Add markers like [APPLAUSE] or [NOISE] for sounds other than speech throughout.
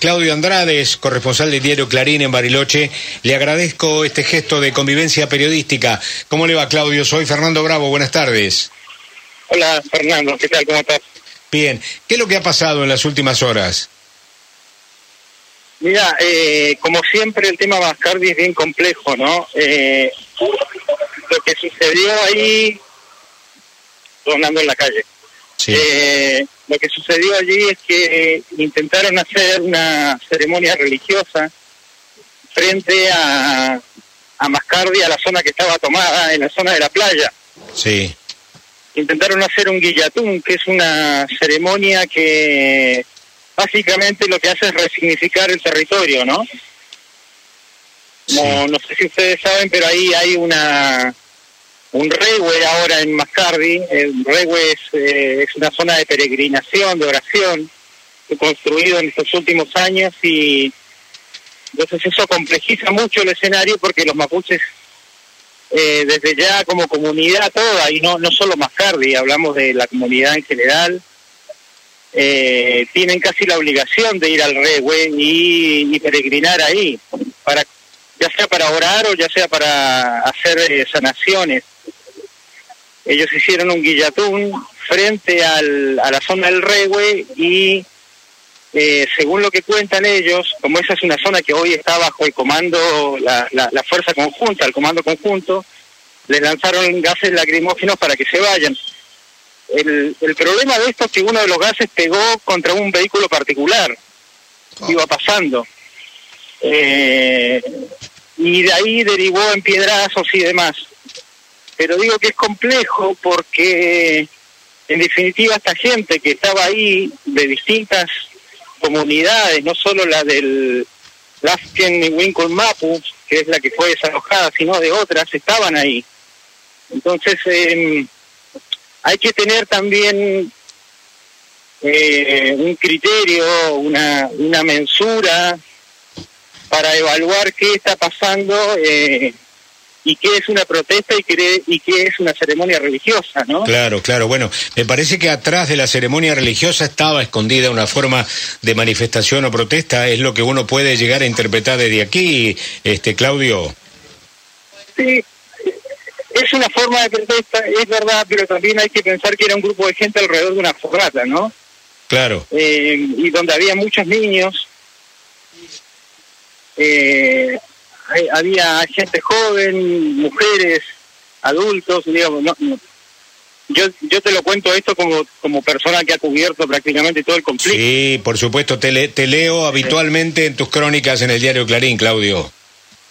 Claudio Andrades, corresponsal del diario Clarín en Bariloche, le agradezco este gesto de convivencia periodística. ¿Cómo le va, Claudio? Soy Fernando Bravo, buenas tardes. Hola, Fernando, ¿qué tal? ¿Cómo estás? Bien, ¿qué es lo que ha pasado en las últimas horas? Mira, eh, como siempre el tema Mascardi es bien complejo, ¿no? Eh, lo que sucedió ahí, andando en la calle. Sí. Eh, lo que sucedió allí es que intentaron hacer una ceremonia religiosa frente a, a Mascardi, a la zona que estaba tomada, en la zona de la playa. Sí, Intentaron hacer un guillatún, que es una ceremonia que básicamente lo que hace es resignificar el territorio, ¿no? No, no sé si ustedes saben, pero ahí hay una un regue ahora en Mascardi. El regue es, eh, es una zona de peregrinación, de oración, construido en estos últimos años y entonces eso complejiza mucho el escenario porque los mapuches eh, desde ya como comunidad toda y no no solo Mascardi, hablamos de la comunidad en general. eh, tienen casi la obligación de ir al regue y, y peregrinar ahí para ya sea para orar o ya sea para hacer eh, sanaciones. Ellos hicieron un guillatún frente al, a la zona del Regue y eh, según lo que cuentan ellos, como esa es una zona que hoy está bajo el comando, la, la, la fuerza conjunta, el comando conjunto, les lanzaron gases lacrimógenos para que se vayan. El, el problema de esto es que uno de los gases pegó contra un vehículo particular, iba pasando. Eh, y de ahí derivó en piedrazos y demás. Pero digo que es complejo porque, en definitiva, esta gente que estaba ahí de distintas comunidades, no solo la del Lasken y Winkle Mapu, que es la que fue desalojada, sino de otras, estaban ahí. Entonces, eh, hay que tener también eh, un criterio, una, una mensura para evaluar qué está pasando eh, y qué es una protesta y qué, y qué es una ceremonia religiosa, ¿no? claro, claro. Bueno, me parece que atrás de la ceremonia religiosa estaba escondida una forma de manifestación o protesta, es lo que uno puede llegar a interpretar desde aquí, este Claudio. Sí, es una forma de protesta, es verdad, pero también hay que pensar que era un grupo de gente alrededor de una fogata, ¿no? Claro, Eh, y donde había muchos niños, eh, hay- había gente joven, mujeres, adultos, digamos, no, no. Yo, yo te lo cuento esto como, como persona que ha cubierto prácticamente todo el conflicto. sí, por supuesto, te, le- te leo habitualmente en tus crónicas en el diario Clarín, Claudio.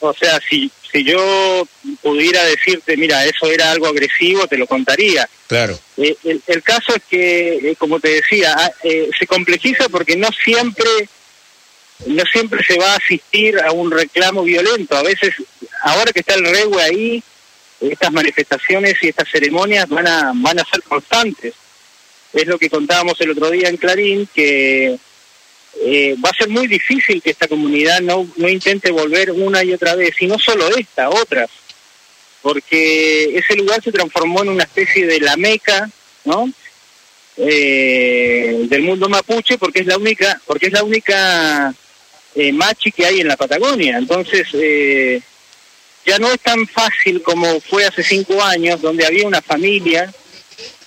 O sea, si, si yo pudiera decirte, mira, eso era algo agresivo, te lo contaría. Claro, Eh, el, el caso es que, eh, como te decía, ah, eh, se complejiza porque no siempre, no siempre se va a asistir a un reclamo violento. A veces, ahora que está el regue ahí, estas manifestaciones y estas ceremonias van a, van a ser constantes. Es lo que contábamos el otro día en Clarín, que eh, va a ser muy difícil que esta comunidad no, no intente volver una y otra vez, y no solo esta, otras porque ese lugar se transformó en una especie de la meca, ¿no? Eh, del mundo mapuche, porque es la única, porque es la única eh, machi que hay en la Patagonia. Entonces, eh, ya no es tan fácil como fue hace cinco años, donde había una familia,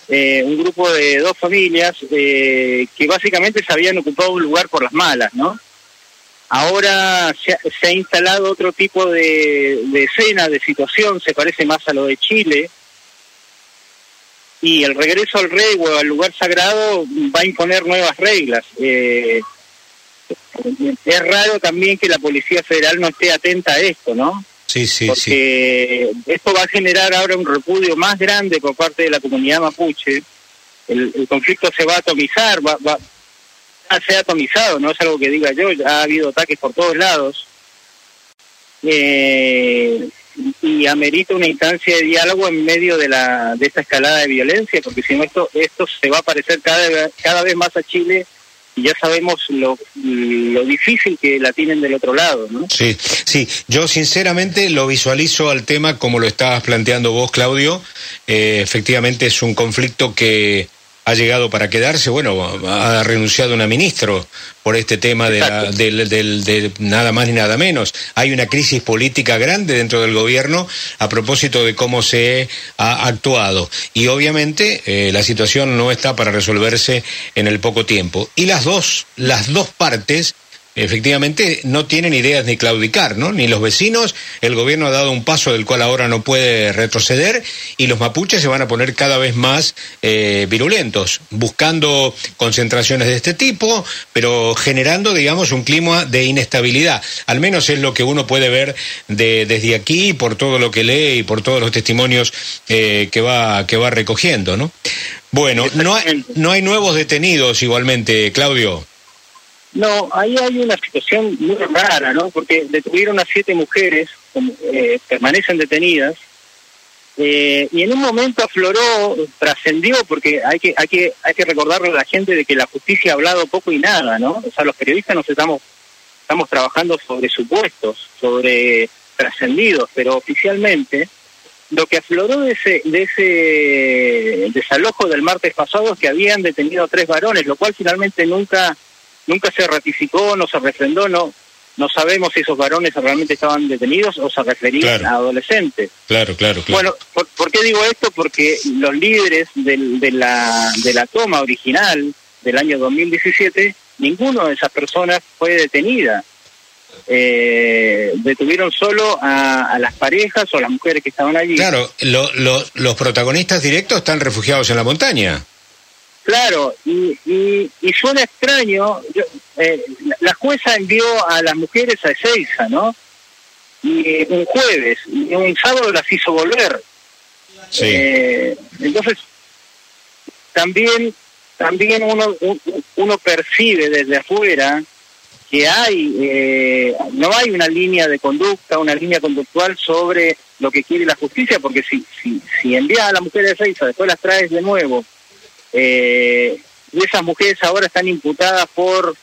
eh, un grupo de dos familias, eh, que básicamente se habían ocupado un lugar por las malas, ¿no? Ahora se ha, se ha instalado otro tipo de, de escena, de situación, se parece más a lo de Chile. Y el regreso al rey o al lugar sagrado va a imponer nuevas reglas. Eh, es raro también que la Policía Federal no esté atenta a esto, ¿no? sí, sí, sí. Porque esto va a generar ahora un repudio más grande por parte de la comunidad mapuche. El, el conflicto se va a atomizar, va, va, se ha atomizado, no es algo que diga yo, ya ha habido ataques por todos lados. Eh, y amerita una instancia de diálogo en medio de la de esta escalada de violencia, porque si no esto esto se va a parecer cada cada vez más a Chile y ya sabemos lo, lo difícil que la tienen del otro lado, ¿no? Sí, sí, yo sinceramente lo visualizo al tema como lo estabas planteando vos, Claudio. Eh, efectivamente es un conflicto que ha llegado para quedarse. Bueno, ha renunciado una ministro por este tema de, de, nada más ni nada menos. Hay una crisis política grande dentro del gobierno a propósito de cómo se ha actuado. Y obviamente eh, la situación no está para resolverse en el poco tiempo. Y las dos, las dos partes efectivamente no tienen ideas ni claudicar, ¿no? Ni los vecinos, el gobierno ha dado un paso del cual ahora no puede retroceder y los mapuches se van a poner cada vez más eh, virulentos, buscando concentraciones de este tipo, pero generando, digamos, un clima de inestabilidad. Al menos es lo que uno puede ver de, desde aquí por todo lo que lee y por todos los testimonios eh, que va que va recogiendo, ¿no? Bueno, no hay, no hay nuevos detenidos igualmente, Claudio. No, ahí hay una situación muy rara, ¿no? Porque detuvieron a siete mujeres, eh, permanecen detenidas, eh, y en un momento afloró, trascendió, porque hay que, hay que, hay que recordarle a la gente de que la justicia ha hablado poco y nada, ¿no? O sea, los periodistas nos estamos, estamos trabajando sobre supuestos, sobre trascendidos, pero oficialmente lo que afloró de ese, de ese desalojo del martes pasado es que habían detenido a tres varones, lo cual finalmente nunca nunca se ratificó, no se refrendó, no no sabemos si esos varones realmente estaban detenidos o se referían a adolescentes. Claro, claro, Bueno, ¿por, qué digo esto? Porque los líderes del, de, la, de la toma original del año 2017, ninguno de esas personas fue detenida. Eh, detuvieron solo a, las parejas o a las mujeres que estaban allí. Claro, los protagonistas directos están refugiados en la montaña. Claro, y, y, suena extraño, eh, la jueza envió a las mujeres a Ezeiza, ¿no? Y un jueves, y un sábado las hizo volver. Sí. Eh, entonces, también, también uno, uno percibe desde afuera que hay, eh, no hay una línea de conducta, una línea conductual sobre lo que quiere la justicia, porque si, si, si envías a las mujeres a Ezeiza, después las traes de nuevo eh, y esas mujeres ahora están imputadas por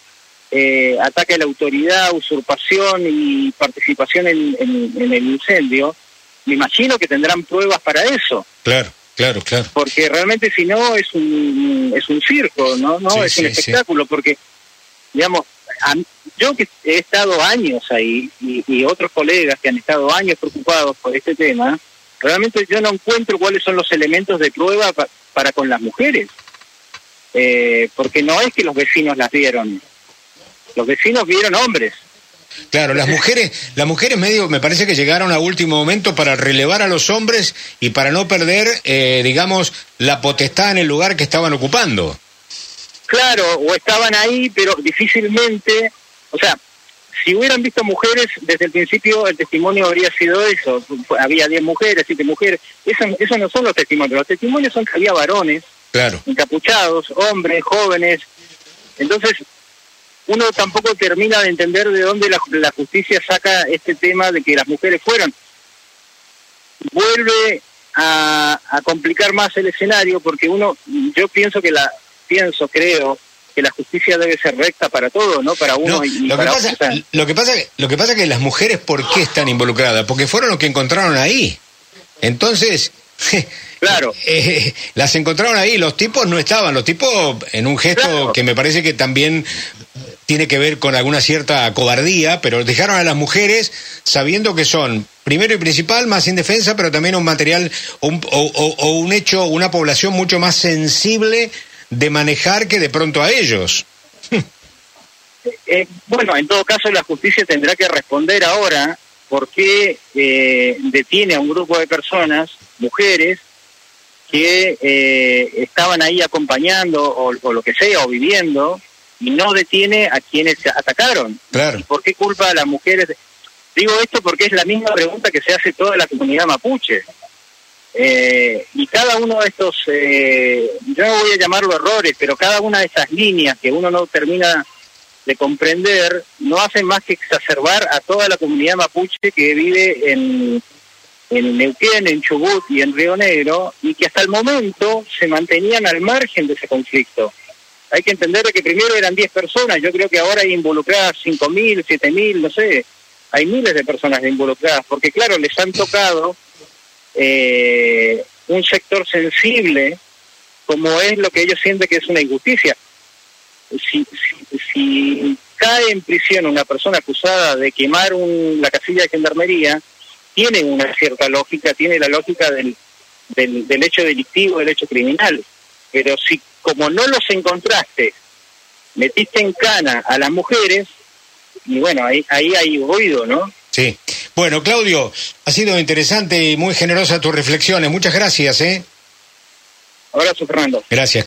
eh, ataque a la autoridad, usurpación y participación en, el incendio. Me imagino que tendrán pruebas para eso. Claro. Claro, claro. Porque realmente si no es un es un circo, ¿no? No es un espectáculo porque digamos, yo que he estado años ahí y, otros colegas que han estado años preocupados por este tema, realmente yo no encuentro cuáles son los elementos de prueba para con las mujeres. Eh, porque no es que los vecinos las vieron, los vecinos vieron hombres. Claro, las mujeres, las mujeres medio, me parece que llegaron a último momento para relevar a los hombres y para no perder, eh, digamos, la potestad en el lugar que estaban ocupando. Claro, o estaban ahí, pero difícilmente, o sea, si hubieran visto mujeres, desde el principio el testimonio habría sido eso, había 10 mujeres, 7 mujeres, eso, eso no son los testimonios, los testimonios son que había varones, claro. encapuchados, hombres, jóvenes. Entonces, uno tampoco termina de entender de dónde la, justicia saca este tema de que las mujeres fueron. Vuelve a, complicar más el escenario porque uno, yo pienso que la, pienso, creo, que la justicia debe ser recta para todos, ¿no? Para uno y, lo para que pasa, Lo que pasa, lo que pasa es que las mujeres, ¿por qué están involucradas? Porque fueron los que encontraron ahí. Entonces, [LAUGHS] Claro. Eh, las encontraron ahí, los tipos no estaban, los tipos en un gesto que me parece que también tiene que ver con alguna cierta cobardía, pero dejaron a las mujeres sabiendo que son, primero y principal, más indefensa, pero también un material o, un hecho, una población mucho más sensible de manejar que de pronto a ellos. [LAUGHS] Eh, bueno, en todo caso la justicia tendrá que responder ahora por qué eh, detiene a un grupo de personas, mujeres, que eh, estaban ahí acompañando o, lo que sea, o viviendo, y no detiene a quienes atacaron. Claro. ¿Y por qué culpa a las mujeres? Digo esto porque es la misma pregunta que se hace toda la comunidad mapuche. Eh, y cada uno de estos, eh, yo no voy a llamarlo errores, pero cada una de esas líneas que uno no termina de comprender, no hacen más que exacerbar a toda la comunidad mapuche que vive en, en Neuquén, en Chubut y en Río Negro, y que hasta el momento se mantenían al margen de ese conflicto. Hay que entender que primero eran 10 personas, yo creo que ahora hay involucradas 5.000, 7.000, no sé, hay miles de personas involucradas, porque claro, les han tocado eh, un sector sensible como es lo que ellos sienten que es una injusticia. Si, si, cae en prisión una persona acusada de quemar un, la casilla de gendarmería, tiene una cierta lógica, tiene la lógica del, del, del hecho delictivo, del hecho criminal. Pero si como no los encontraste, metiste en cana a las mujeres, y bueno, ahí, ahí hay ruido, ¿no? Sí. Bueno, Claudio, ha sido interesante y muy generosa tus reflexiones. Muchas gracias, ¿eh? Abrazo, Fernando. Gracias.